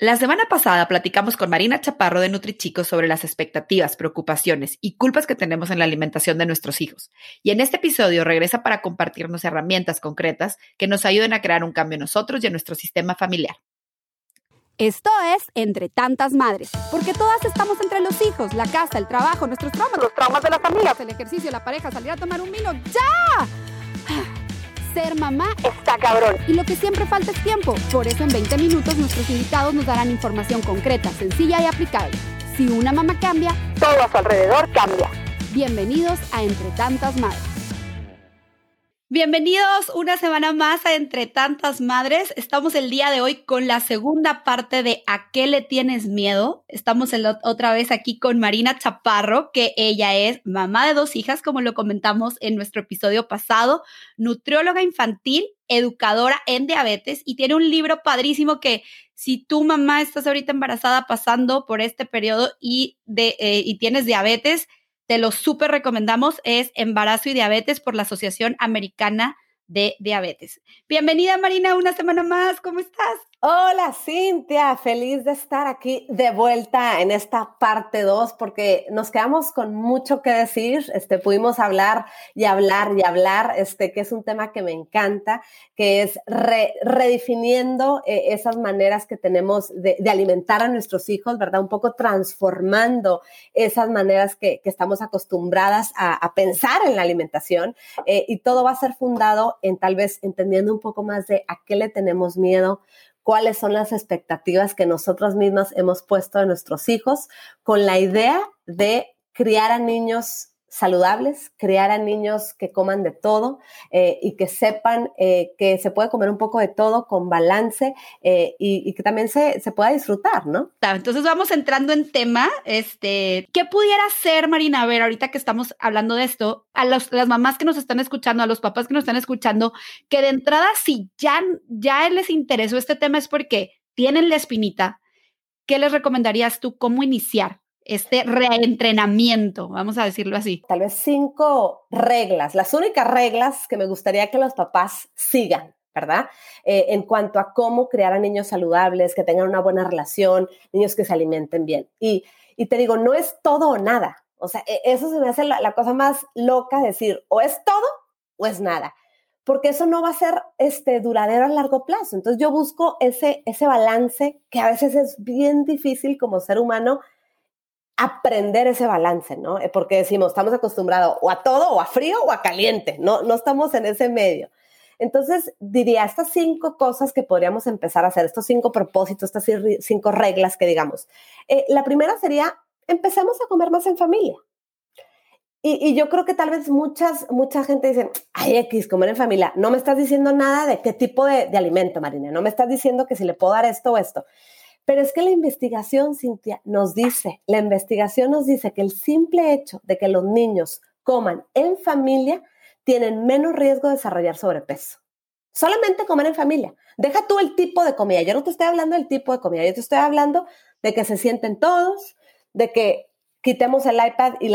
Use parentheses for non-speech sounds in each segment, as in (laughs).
La semana pasada platicamos con Marina Chaparro de NutriChicos sobre las expectativas, preocupaciones y culpas que tenemos en la alimentación de nuestros hijos. Y en este episodio regresa para compartirnos herramientas concretas que nos ayuden a crear un cambio en nosotros y en nuestro sistema familiar. Esto es Entre Tantas Madres, porque todas estamos entre los hijos, la casa, el trabajo, nuestros traumas, los traumas de las amigas, el ejercicio, la pareja, salir a tomar un vino. ¡Ya! Ser mamá está cabrón. Y lo que siempre falta es tiempo. Por eso en 20 minutos nuestros invitados nos darán información concreta, sencilla y aplicable. Si una mamá cambia, todo a su alrededor cambia. Bienvenidos a Entre Tantas Madres. Bienvenidos una semana más a Entre Tantas Madres. Estamos el día de hoy con la segunda parte de ¿A qué le tienes miedo? Estamos otra vez aquí con Marina Chaparro, que ella es mamá de dos hijas, como lo comentamos en nuestro episodio pasado, nutrióloga infantil, educadora en diabetes y tiene un libro padrísimo que si tu mamá estás ahorita embarazada pasando por este periodo y, de, eh, y tienes diabetes, te lo súper recomendamos, es Embarazo y Diabetes por la Asociación Americana de Diabetes. Bienvenida Marina, una semana más, ¿cómo estás? Hola Cintia, feliz de estar aquí de vuelta en esta parte 2 porque nos quedamos con mucho que decir, este, pudimos hablar y hablar y hablar, este, que es un tema que me encanta, que es redefiniendo eh, esas maneras que tenemos de, alimentar a nuestros hijos, ¿verdad? Un poco transformando esas maneras que, estamos acostumbradas a, pensar en la alimentación eh, y todo va a ser fundado en tal vez entendiendo un poco más de a qué le tenemos miedo, cuáles son las expectativas que nosotras mismas hemos puesto en nuestros hijos con la idea de criar a niños saludables, criar a niños que coman de todo eh, y que sepan eh, que se puede comer un poco de todo con balance eh, y, que también se, se, pueda disfrutar, ¿no? Entonces vamos entrando en tema, este, ¿qué pudiera ser, Marina? A ver, ahorita que estamos hablando de esto, a, las mamás que nos están escuchando, a los papás que nos están escuchando, que de entrada si ya, ya les interesó este tema es porque tienen la espinita, ¿qué les recomendarías tú? ¿Cómo iniciar? Este reentrenamiento, vamos a decirlo así? Tal vez cinco reglas, las únicas reglas que me gustaría que los papás sigan. ¿verdad? Eh, en cuanto a cómo crear a niños saludables, que tengan una buena relación, niños que se alimenten bien. Y, te digo, no es todo o nada. O sea, e, eso se me hace la, cosa más loca, decir, o es todo o es nada porque eso no va a ser este, duradero a largo plazo. Entonces yo busco ese, ese balance que a veces es bien difícil como ser humano aprender ese balance, ¿no? Eh, porque decimos, estamos acostumbrados o a todo, o a frío, o a caliente, no, no estamos en ese medio. Entonces, diría, estas cinco cosas que podríamos empezar a hacer, estos cinco propósitos, estas cinco reglas que digamos. Eh, la primera sería, empecemos a comer más en familia. Y, yo creo que tal vez muchas, mucha gente dice, ay, X, comer en familia. No me estás diciendo nada de qué tipo de, de alimento, Marina. No me estás diciendo que si le puedo dar esto o esto. Pero es que la investigación, Cintia, nos dice, la investigación nos dice que el simple hecho de que los niños coman en familia tienen menos riesgo de desarrollar sobrepeso. Solamente comer en familia. Deja tú el tipo de comida. Yo no te estoy hablando del tipo de comida, yo te estoy hablando de que se sienten todos, de que quitemos el iPad y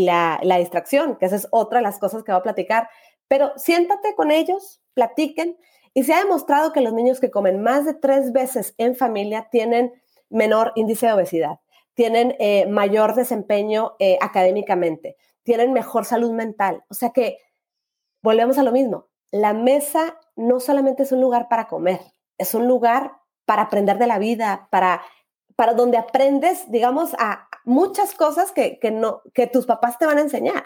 la, la distracción, que esa es otra de las cosas que voy a platicar. Pero siéntate con ellos, platiquen y se ha demostrado que los niños que comen más de tres veces en familia tienen menor índice de obesidad, tienen eh, mayor desempeño eh, académicamente, tienen mejor salud mental. O sea que volvemos a lo mismo. La mesa no solamente es un lugar para comer, es un lugar para aprender de la vida, para, para donde aprendes, digamos, a muchas cosas que, que, no, que tus papás te van a enseñar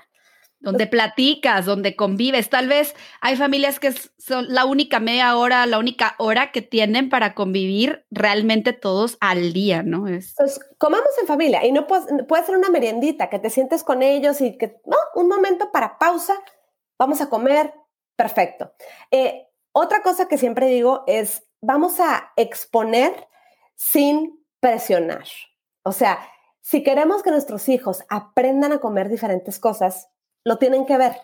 donde platicas, donde convives. Tal vez hay familias que son la única media hora, la única hora que tienen para convivir realmente todos al día, ¿no? Es... Pues comamos en familia y no puede, puede ser una meriendita, que te sientes con ellos y que, no, un momento para pausa, vamos a comer, perfecto. Eh, otra cosa que siempre digo es, vamos a exponer sin presionar. O sea, si queremos que nuestros hijos aprendan a comer diferentes cosas, lo tienen que ver.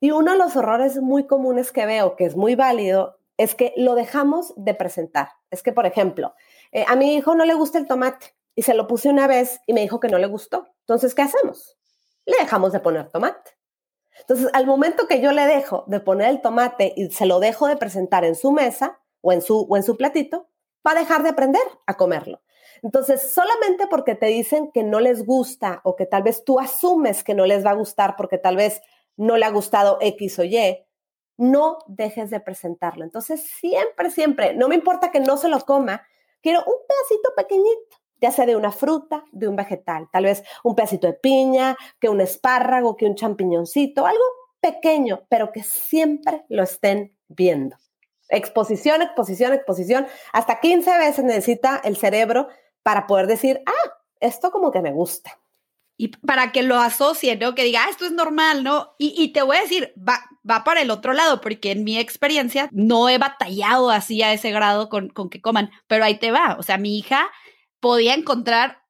Y uno de los errores muy comunes que veo, que es muy válido, es que lo dejamos de presentar. Es que, por ejemplo, eh, a mi hijo no le gusta el tomate y se lo puse una vez y me dijo que no le gustó. Entonces, ¿qué hacemos? Le dejamos de poner tomate. Entonces, al momento que yo le dejo de poner el tomate y se lo dejo de presentar en su mesa o en su, o en su platito, va a dejar de aprender a comerlo. Entonces, solamente porque te dicen que no les gusta o que tal vez tú asumes que no les va a gustar porque tal vez no le ha gustado X o Y, no dejes de presentarlo. Entonces, siempre, siempre, no me importa que no se lo coma, quiero un pedacito pequeñito, ya sea de una fruta, de un vegetal, tal vez un pedacito de piña, que un espárrago, que un champiñoncito, algo pequeño, pero que siempre lo estén viendo. Exposición, exposición, exposición. Hasta 15 veces necesita el cerebro para poder decir, ah, esto como que me gusta. Y para que lo asocie, ¿no? Que diga, ah, esto es normal, ¿no? Y, te voy a decir, va, va para el otro lado, porque en mi experiencia no he batallado así a ese grado con, con que coman, pero ahí te va. O sea, mi hija podía encontrar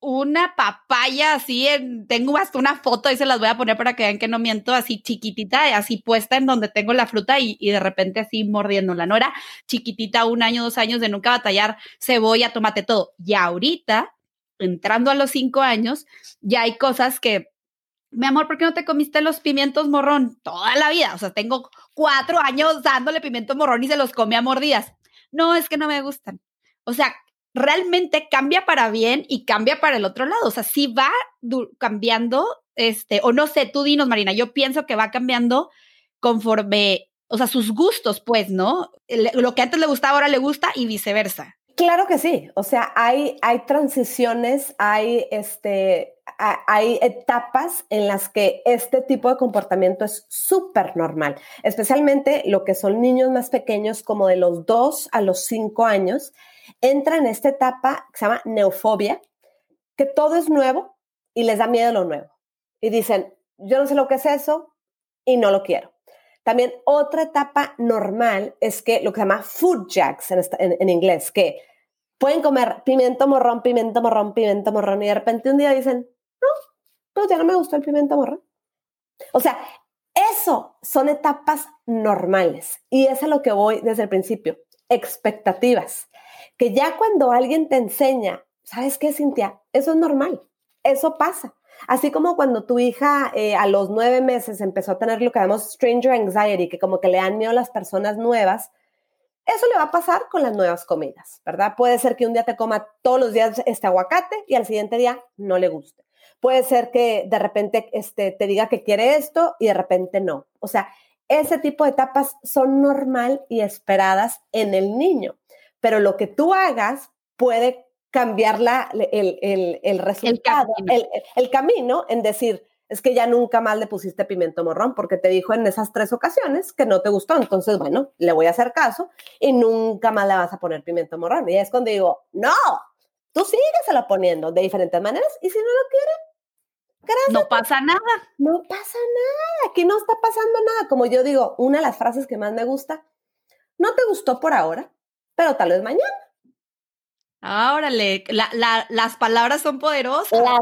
una papaya así, en, tengo hasta una foto y se las voy a poner para que vean que no miento, así chiquitita, así puesta en donde tengo la fruta y, y de repente así mordiéndola. No era chiquitita, un año, dos años de nunca batallar, cebolla, tomate, todo. Y ahorita, entrando a los cinco años, ya hay cosas que mi amor, ¿por qué no te comiste los pimientos morrón toda la vida? O sea, tengo cuatro años dándole pimiento morrón y se los come a mordidas. No, es que no me gustan. O sea, realmente cambia para bien y cambia para el otro lado. O sea, sí va cambiando, este, o no sé, tú dinos, Marina, yo pienso que va cambiando conforme, o sea, sus gustos, pues, ¿no? Lo que antes le gustaba ahora le gusta y viceversa. Claro que sí, o sea, hay, hay transiciones, hay, este, hay etapas en las que este tipo de comportamiento es súper normal, especialmente lo que son niños más pequeños como de los 2 a los 5 años entra en esta etapa que se llama neofobia, que todo es nuevo y les da miedo lo nuevo. Y dicen, yo no sé lo que es eso y no lo quiero. También otra etapa normal es que lo que se llama food jacks en, inglés, que pueden comer pimiento morrón, pimiento morrón, pimiento morrón y de repente un día dicen, no, pues ya no me gustó el pimiento morrón. O sea, eso son etapas normales y es a lo que voy desde el principio, expectativas que ya cuando alguien te enseña, ¿sabes qué, Cintia? Eso es normal, eso pasa. Así como cuando tu hija eh, a los nueve meses empezó a tener lo que llamamos stranger anxiety, que como que le dan miedo las personas nuevas, eso le va a pasar con las nuevas comidas, ¿verdad? Puede ser que un día te coma todos los días este aguacate y al siguiente día no le guste. Puede ser que de repente este, te diga que quiere esto y de repente no. O sea, ese tipo de etapas son normal y esperadas en el niño pero lo que tú hagas puede cambiar el, resultado, el camino. en decir, es que ya nunca más le pusiste pimiento morrón porque te dijo en esas tres ocasiones que no te gustó. Entonces, bueno, le voy a hacer caso y nunca más le vas a poner pimiento morrón. Y es cuando digo, no, tú sígueselo poniendo de diferentes maneras y si no lo quiere, gracias. No pasa nada. No pasa nada. Aquí no está pasando nada. Como yo digo, una de las frases que más me gusta, no te gustó por ahora, pero tal vez mañana. Órale, las palabras son poderosas. Las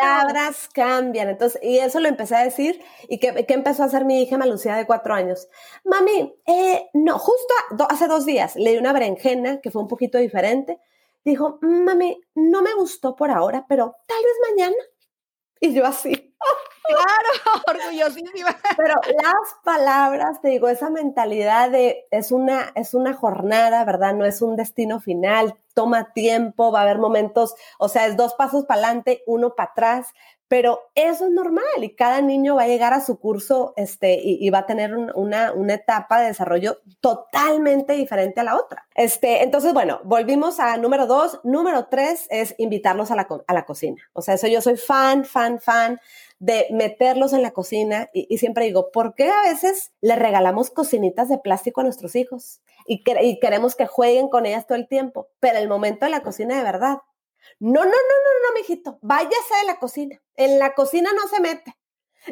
palabras cambian. Entonces, y eso lo empecé a decir. ¿Y qué, empezó a hacer mi hija Malucía de cuatro años? Mami, eh, no, justo hace dos días le di una berenjena que fue un poquito diferente. Dijo, mami, no me gustó por ahora, pero tal vez mañana. Y yo así. (laughs) Claro, (laughs) orgullosísima. Pero las palabras, te digo, esa mentalidad de es una, es una jornada, ¿verdad? No es un destino final, toma tiempo, va a haber momentos, o sea, es dos pasos para adelante, uno para atrás, pero eso es normal y cada niño va a llegar a su curso este, y, va a tener una, una, etapa de desarrollo totalmente diferente a la otra. Este, entonces, bueno, volvimos a número dos. Número tres es invitarlos a la, a la cocina. O sea, eso yo soy fan, fan, fan de meterlos en la cocina y, siempre digo, ¿por qué a veces le regalamos cocinitas de plástico a nuestros hijos y, y, queremos que jueguen con ellas todo el tiempo? El momento de la cocina de verdad. No, no, no, no, no, mijito, váyase de la cocina. En la cocina no se mete.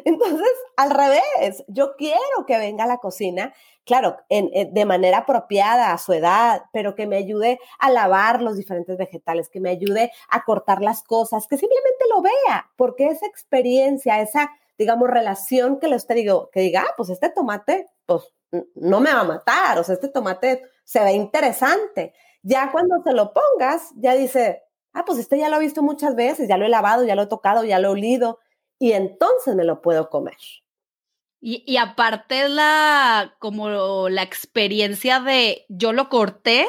Entonces, al revés, yo quiero que venga a la cocina, claro, en, de manera apropiada a su edad, pero que me ayude a lavar los diferentes vegetales, que me ayude a cortar las cosas, que simplemente lo vea, porque esa experiencia, esa, digamos, relación que le usted digo, que diga, ah, pues este tomate, pues no me va a matar, o sea, este tomate se ve interesante. Ya cuando se lo pongas, ya dice, ah, pues este ya lo he visto muchas veces, ya lo he lavado, ya lo he tocado, ya lo he olido y entonces me lo puedo comer. Y, y, aparte la, como la experiencia de yo lo corté,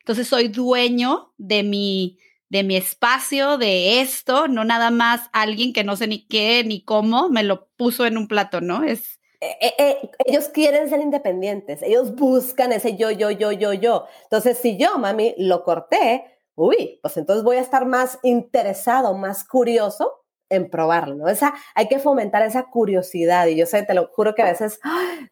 Entonces soy dueño de mi, de mi espacio, de esto, no nada más alguien que no sé ni qué ni cómo me lo puso en un plato, ¿no? Es, eh, eh, eh, ellos quieren ser independientes, ellos buscan ese yo, yo, yo, yo, yo. Entonces, si yo, mami, lo corté, uy, pues entonces voy a estar más interesado, más curioso en probarlo, ¿no? Esa, hay que fomentar esa curiosidad y yo sé, te lo juro que a veces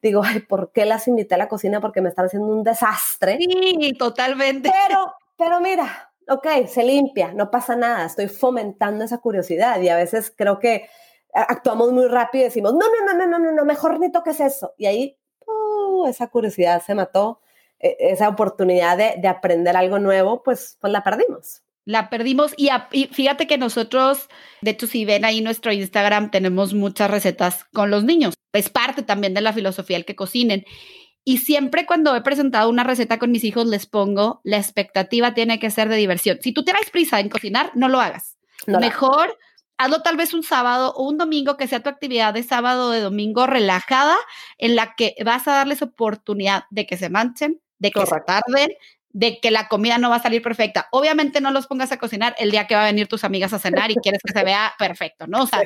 digo, ay, ¿por qué las invité a la cocina? Porque me están haciendo un desastre. Sí, totalmente. Pero, (laughs) pero mira, ok, se limpia, no pasa nada, estoy fomentando esa curiosidad y a veces creo que actuamos muy rápido y decimos, no, no, no, no, no, no, mejor ni toques eso. Y ahí, uh, esa curiosidad se mató, e, esa oportunidad de, de aprender algo nuevo, pues, pues la perdimos la perdimos y, fíjate que nosotros, de hecho, si ven ahí nuestro Instagram, tenemos muchas recetas con los niños. Es parte también de la filosofía el que cocinen. Y siempre cuando he presentado una receta con mis hijos les pongo, la expectativa tiene que ser de diversión. Si tú tienes prisa en cocinar, no lo hagas. Mejor hazlo tal vez un sábado o un domingo que sea tu actividad de sábado o de domingo relajada en la que vas a darles oportunidad de que se manchen, de que se tarden, de que la comida no va a salir perfecta. Obviamente no los pongas a cocinar el día que va a venir tus amigas a cenar y quieres que se vea (laughs) perfecto, ¿no? O sea,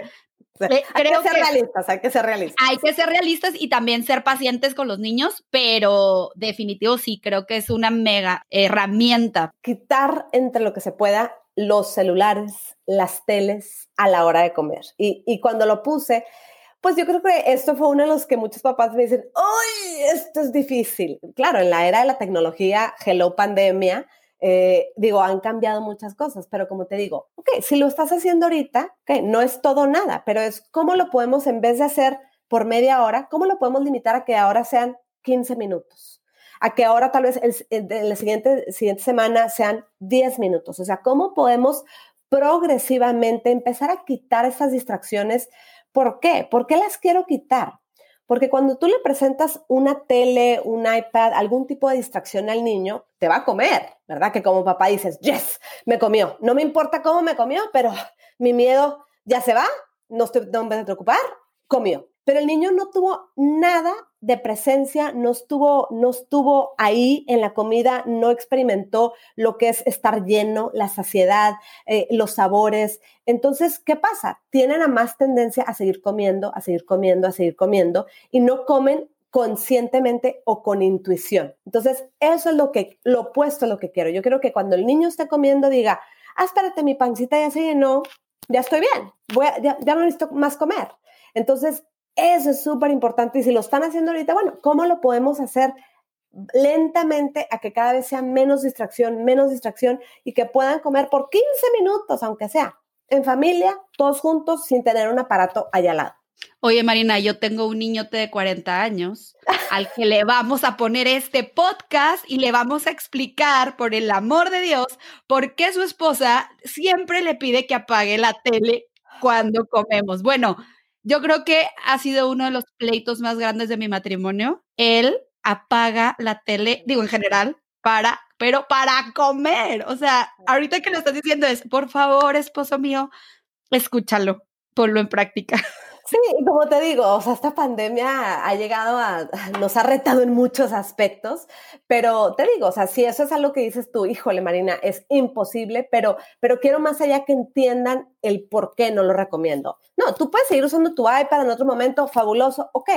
hay que ser realistas, hay que ser realistas. Hay que ser realistas y también ser pacientes con los niños, pero definitivo sí, creo que es una mega herramienta. Quitar entre lo que se pueda los celulares, las teles a la hora de comer. Y, cuando lo puse, pues yo creo que esto fue uno de los que muchos papás me dicen, ¡ay, esto es difícil! Claro, en la era de la tecnología, hello pandemia, eh, digo, han cambiado muchas cosas, pero como te digo, ok, si lo estás haciendo ahorita, ok, no es todo nada, pero es cómo lo podemos, en vez de hacer por media hora, cómo lo podemos limitar a que ahora sean 15 minutos, a que ahora tal vez en la siguiente, siguiente semana sean 10 minutos, o sea, cómo podemos progresivamente empezar a quitar esas distracciones ¿Por qué? ¿Por qué las quiero quitar? Porque cuando tú le presentas una tele, un iPad, algún tipo de distracción al niño, te va a comer, ¿verdad? Que como papá dices, yes, me comió. No me importa cómo me comió, pero mi miedo ya se va, no estoy no me preocupar, comió. Pero el niño no tuvo nada de presencia, no estuvo, no estuvo ahí en la comida, no experimentó lo que es estar lleno, la saciedad, eh, los sabores. Entonces, ¿qué pasa? Tienen a más tendencia a seguir comiendo, a seguir comiendo, a seguir comiendo y no comen conscientemente o con intuición. Entonces, eso es lo que, lo opuesto a lo que quiero. Yo quiero que cuando el niño esté comiendo diga, ah, espérate, mi pancita ya se llenó, ya estoy bien, ya, ya no necesito más comer. Entonces, eso es súper importante y si lo están haciendo ahorita, bueno, ¿cómo lo podemos hacer lentamente a que cada vez sea menos distracción, menos distracción y que puedan comer por 15 minutos, aunque sea en familia, todos juntos, sin tener un aparato allá al lado? Oye, Marina, yo tengo un niñote de 40 años al que le vamos a poner este podcast y le vamos a explicar, por el amor de Dios, por qué su esposa siempre le pide que apague la tele cuando comemos. Bueno, yo creo que ha sido uno de los pleitos más grandes de mi matrimonio. Él apaga la tele, digo en general, para, pero para comer. O sea, ahorita que lo estás diciendo es, por favor, esposo mío, escúchalo, ponlo en práctica. Sí, como te digo, o sea, esta pandemia ha llegado a, nos ha retado en muchos aspectos, pero te digo, o sea, si eso es algo que dices tú, híjole, Marina, es imposible, pero, pero quiero más allá que entiendan el por qué no lo recomiendo. No, tú puedes seguir usando tu iPad en otro momento, fabuloso, ok,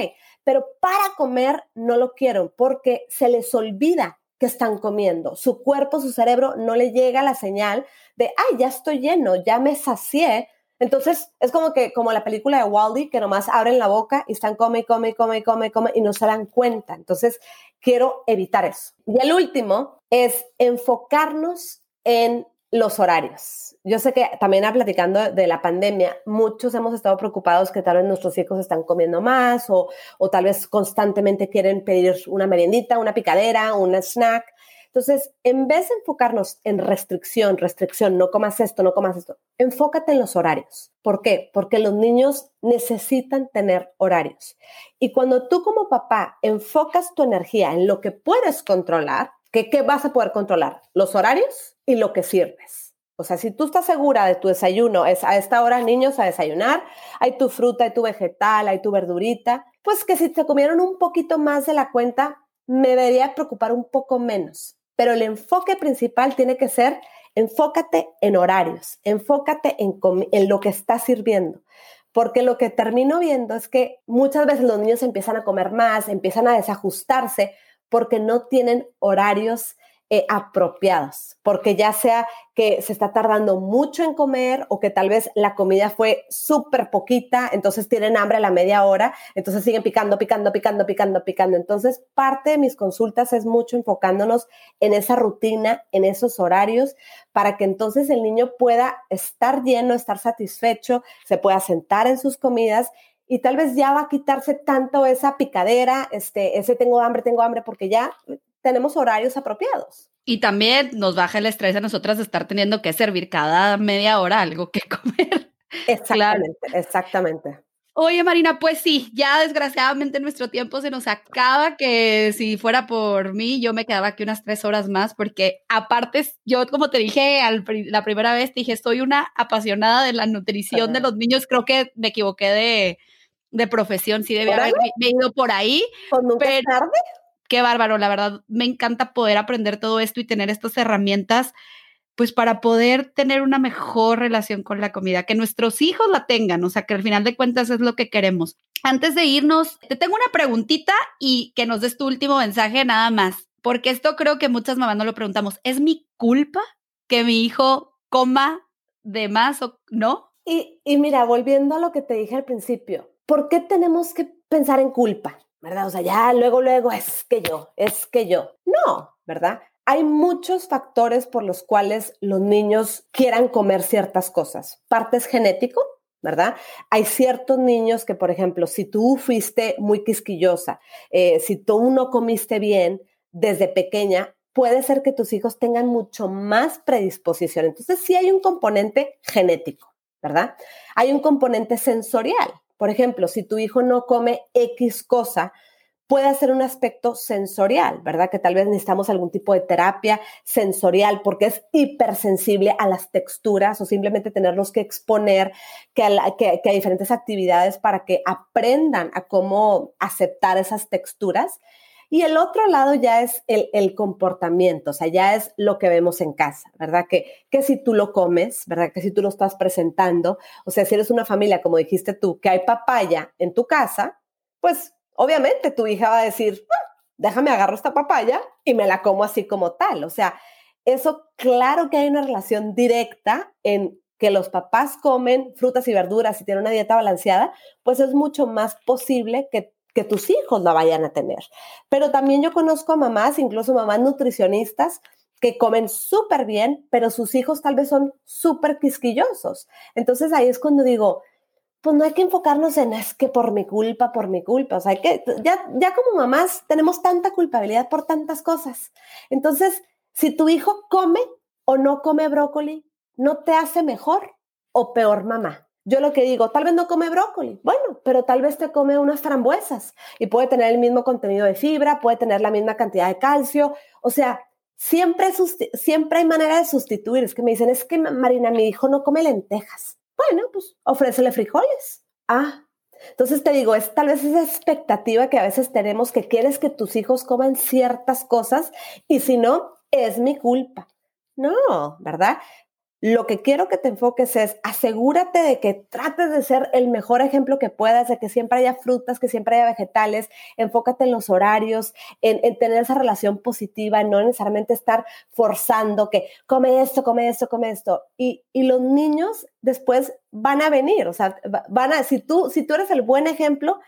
pero para comer no lo quiero porque se les olvida que están comiendo. Su cuerpo, su cerebro no le llega la señal de, ay, ya estoy lleno, ya me sacié entonces, es como que, como la película de Wally, que nomás abren la boca y están come, come, come, come, come y no se dan cuenta. Entonces, quiero evitar eso. Y el último es enfocarnos en los horarios. Yo sé que también platicando de la pandemia, muchos hemos estado preocupados que tal vez nuestros hijos están comiendo más o, o tal vez constantemente quieren pedir una meriendita, una picadera, un snack. Entonces, en vez de enfocarnos en restricción, restricción, no comas esto, no comas esto, enfócate en los horarios. ¿Por qué? Porque los niños necesitan tener horarios. Y cuando tú como papá enfocas tu energía en lo que puedes controlar, ¿qué, qué vas a poder controlar? Los horarios y lo que sirves. O sea, si tú estás segura de tu desayuno, es a esta hora niños a desayunar, hay tu fruta, hay tu vegetal, hay tu verdurita, pues que si te comieron un poquito más de la cuenta, me debería preocupar un poco menos pero el enfoque principal tiene que ser enfócate en horarios, enfócate en, en lo que está sirviendo. Porque lo que termino viendo es que muchas veces los niños empiezan a comer más, empiezan a desajustarse porque no tienen horarios eh, porque ya sea que se está tardando mucho en comer o que tal vez la comida fue súper poquita, entonces tienen hambre a la media hora, entonces siguen picando, picando, picando, picando, picando. Entonces, parte de mis consultas es mucho enfocándonos en esa rutina, en esos horarios, para que entonces el niño pueda estar lleno, estar satisfecho, se pueda sentar en sus comidas y tal vez ya va a quitarse tanto esa picadera, este, ese tengo hambre, tengo hambre, porque ya tenemos horarios apropiados. Y también nos baja el estrés a nosotras de estar teniendo que servir cada media hora algo que (laughs) comer. Exactamente, exactamente. Oye, Marina, pues sí, ya desgraciadamente nuestro tiempo se nos acaba, que si fuera por mí, yo me quedaba aquí unas tres horas más, porque aparte, yo como te dije la primera vez, te dije, soy una apasionada de la nutrición de los niños, creo que me equivoqué de, profesión, sí debía haber ido por ahí. ¿Con nunca tarde? Qué bárbaro, la verdad, me encanta poder aprender todo esto y tener estas herramientas, pues para poder tener una mejor relación con la comida, que nuestros hijos la tengan, o sea, que al final de cuentas es lo que queremos. Antes de irnos, te tengo una preguntita y que nos des tu último mensaje nada más, porque esto creo que muchas mamás no lo preguntamos, ¿es mi culpa que mi hijo coma de más o no? Y, y mira, volviendo a lo que te dije al principio, ¿por qué tenemos que pensar en culpa? ¿Verdad? O sea, ya luego, luego es que yo, es que yo. No, ¿verdad? Hay muchos factores por los cuales los niños quieran comer ciertas cosas. Parte es genético, ¿verdad? Hay ciertos niños que, por ejemplo, si tú fuiste muy quisquillosa, eh, si tú no comiste bien desde pequeña, puede ser que tus hijos tengan mucho más predisposición. Entonces, sí hay un componente genético, ¿verdad? Hay un componente sensorial. Por ejemplo, si tu hijo no come X cosa, puede ser un aspecto sensorial, ¿verdad? Que tal vez necesitamos algún tipo de terapia sensorial porque es hipersensible a las texturas o simplemente tenerlos que exponer que que a diferentes actividades para que aprendan a cómo aceptar esas texturas. Y el otro lado ya es el, comportamiento, o sea, ya es lo que vemos en casa, ¿verdad? Que, que si tú lo comes, ¿verdad? Que si tú lo estás presentando, o sea, si eres una familia, como dijiste tú, que hay papaya en tu casa, pues obviamente tu hija va a decir, ah, déjame agarro esta papaya y me la como así como tal. O sea, eso claro que hay una relación directa en que los papás comen frutas y verduras y tienen una dieta balanceada, pues es mucho más posible que que tus hijos la vayan a tener. Pero también yo conozco a mamás, incluso mamás nutricionistas, que comen súper bien, pero sus hijos tal vez son súper quisquillosos. Entonces ahí es cuando digo, pues no hay que enfocarnos en es que por mi culpa, por mi culpa. O sea, que ya, ya como mamás tenemos tanta culpabilidad por tantas cosas. Entonces, si tu hijo come o no come brócoli, no te hace mejor o peor mamá. Yo lo que digo, tal vez no come brócoli, bueno, pero tal vez te come unas frambuesas y puede tener el mismo contenido de fibra, puede tener la misma cantidad de calcio, o sea, siempre, siempre hay manera de sustituir. Es que me dicen, es que Marina, mi hijo no come lentejas. Bueno, pues ofrécele frijoles. Ah, entonces te digo, es tal vez esa expectativa que a veces tenemos que quieres que tus hijos coman ciertas cosas y si no, es mi culpa. No, ¿verdad? Lo que quiero que te enfoques es asegúrate de que trates de ser el mejor ejemplo que puedas, de que siempre haya frutas, que siempre haya vegetales, enfócate en los horarios, en, tener esa relación positiva, no necesariamente estar forzando que come esto, come esto, come esto. Y, y los niños después van a venir, o sea, van a, si tú, si tú eres el buen ejemplo,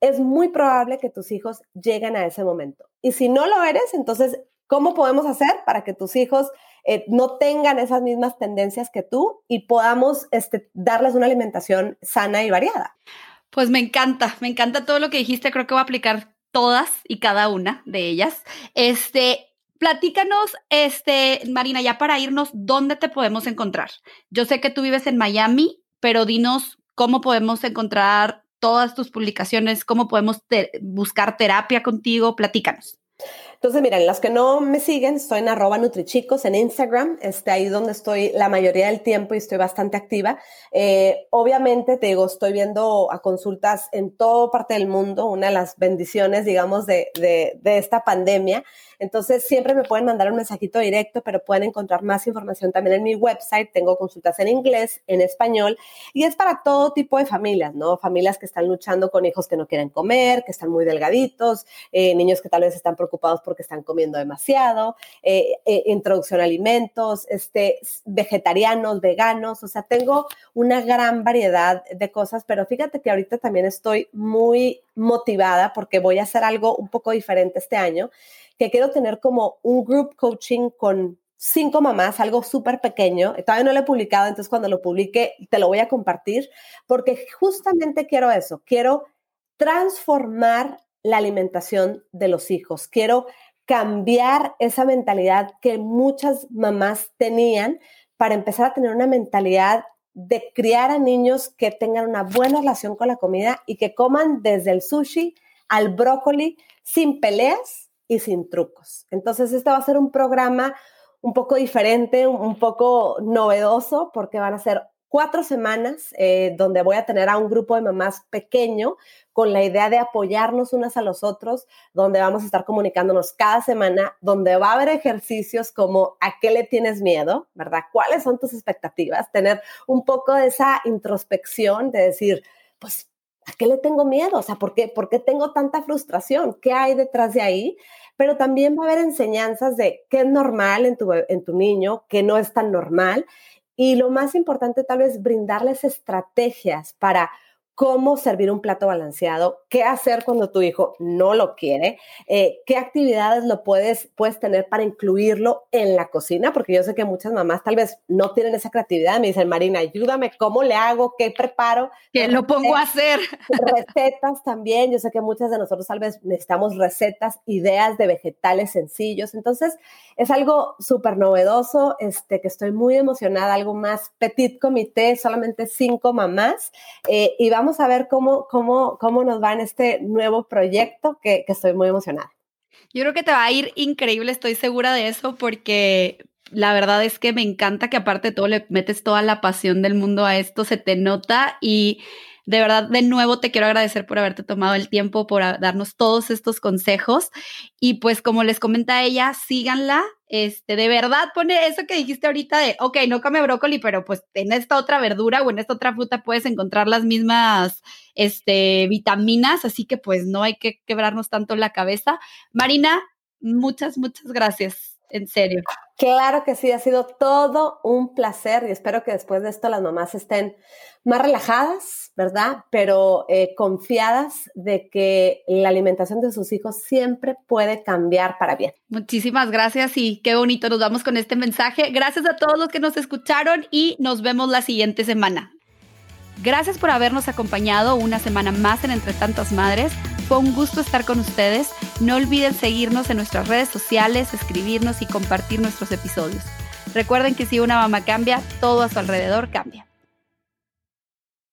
es muy probable que tus hijos lleguen a ese momento. Y si no lo eres, entonces ¿Cómo podemos hacer para que tus hijos eh, no tengan esas mismas tendencias que tú y podamos este, darles una alimentación sana y variada? Pues me encanta, me encanta todo lo que dijiste, creo que voy a aplicar todas y cada una de ellas. Este, platícanos, este, Marina, ya para irnos, ¿dónde te podemos encontrar? Yo sé que tú vives en Miami, pero dinos cómo podemos encontrar todas tus publicaciones, cómo podemos buscar terapia contigo, platícanos. Entonces, miren, las que no me siguen, estoy en arroba nutrichicos en Instagram, este, ahí donde estoy la mayoría del tiempo y estoy bastante activa. Eh, obviamente, te digo, estoy viendo a consultas en toda parte del mundo, una de las bendiciones, digamos, de, de, de esta pandemia, Entonces, siempre me pueden mandar un mensajito directo, pero pueden encontrar más información también en mi website. Tengo consultas en inglés, en español, y es para todo tipo de familias, ¿no? Familias que están luchando con hijos que no quieren comer, que están muy delgaditos, eh, niños que tal vez están preocupados porque están comiendo demasiado, eh, eh, introducción a alimentos, este, vegetarianos, veganos, o sea, tengo una gran variedad de cosas, pero fíjate que ahorita también estoy muy motivada porque voy a hacer algo un poco diferente este año, que quiero tener como un group coaching con cinco mamás, algo súper pequeño. Todavía no lo he publicado, entonces cuando lo publique te lo voy a compartir, porque justamente quiero eso, quiero transformar la alimentación de los hijos, quiero cambiar esa mentalidad que muchas mamás tenían para empezar a tener una mentalidad de criar a niños que tengan una buena relación con la comida y que coman desde el sushi al brócoli sin peleas y sin trucos. Entonces, este va a ser un programa un poco diferente, un poco novedoso, porque van a ser cuatro semanas eh, donde voy a tener a un grupo de mamás pequeño con la idea de apoyarnos unas a los otros, donde vamos a estar comunicándonos cada semana, donde va a haber ejercicios como ¿a qué le tienes miedo? ¿Verdad? ¿Cuáles son tus expectativas? Tener un poco de esa introspección de decir, pues, ¿a qué le tengo miedo? O sea, ¿por qué, ¿por qué tengo tanta frustración? ¿Qué hay detrás de ahí? Pero también va a haber enseñanzas de qué es normal en tu, en tu niño, qué no es tan normal y lo más importante tal vez brindarles estrategias para cómo servir un plato balanceado, qué hacer cuando tu hijo no lo quiere, eh, qué actividades lo puedes, puedes tener para incluirlo en la cocina, porque yo sé que muchas mamás tal vez no tienen esa creatividad, me dicen, Marina, ayúdame, ¿cómo le hago? ¿Qué preparo? ¿Qué lo pongo a hacer? Recetas también, yo sé que muchas de nosotros tal vez necesitamos recetas, ideas de vegetales sencillos, entonces es algo súper novedoso, este, que estoy muy emocionada, algo más petit comité, solamente cinco mamás, eh, y vamos a ver cómo, cómo, cómo nos va en este nuevo proyecto que, que estoy muy emocionada. Yo creo que te va a ir increíble, estoy segura de eso, porque la verdad es que me encanta que aparte de todo le metes toda la pasión del mundo a esto, se te nota y de verdad, de nuevo te quiero agradecer por haberte tomado el tiempo, por darnos todos estos consejos. Y pues como les comenta ella, síganla. Este, de verdad, pone eso que dijiste ahorita de, ok, no come brócoli, pero pues en esta otra verdura o en esta otra fruta puedes encontrar las mismas este, vitaminas, así que pues no hay que quebrarnos tanto la cabeza. Marina, muchas, muchas gracias en serio. Claro que sí, ha sido todo un placer y espero que después de esto las mamás estén más relajadas, ¿verdad? Pero eh, confiadas de que la alimentación de sus hijos siempre puede cambiar para bien. Muchísimas gracias y qué bonito nos vamos con este mensaje. Gracias a todos los que nos escucharon y nos vemos la siguiente semana. Gracias por habernos acompañado una semana más en Entre Tantas Madres. Fue un gusto estar con ustedes. No olviden seguirnos en nuestras redes sociales, escribirnos y compartir nuestros episodios. Recuerden que si una mamá cambia, todo a su alrededor cambia.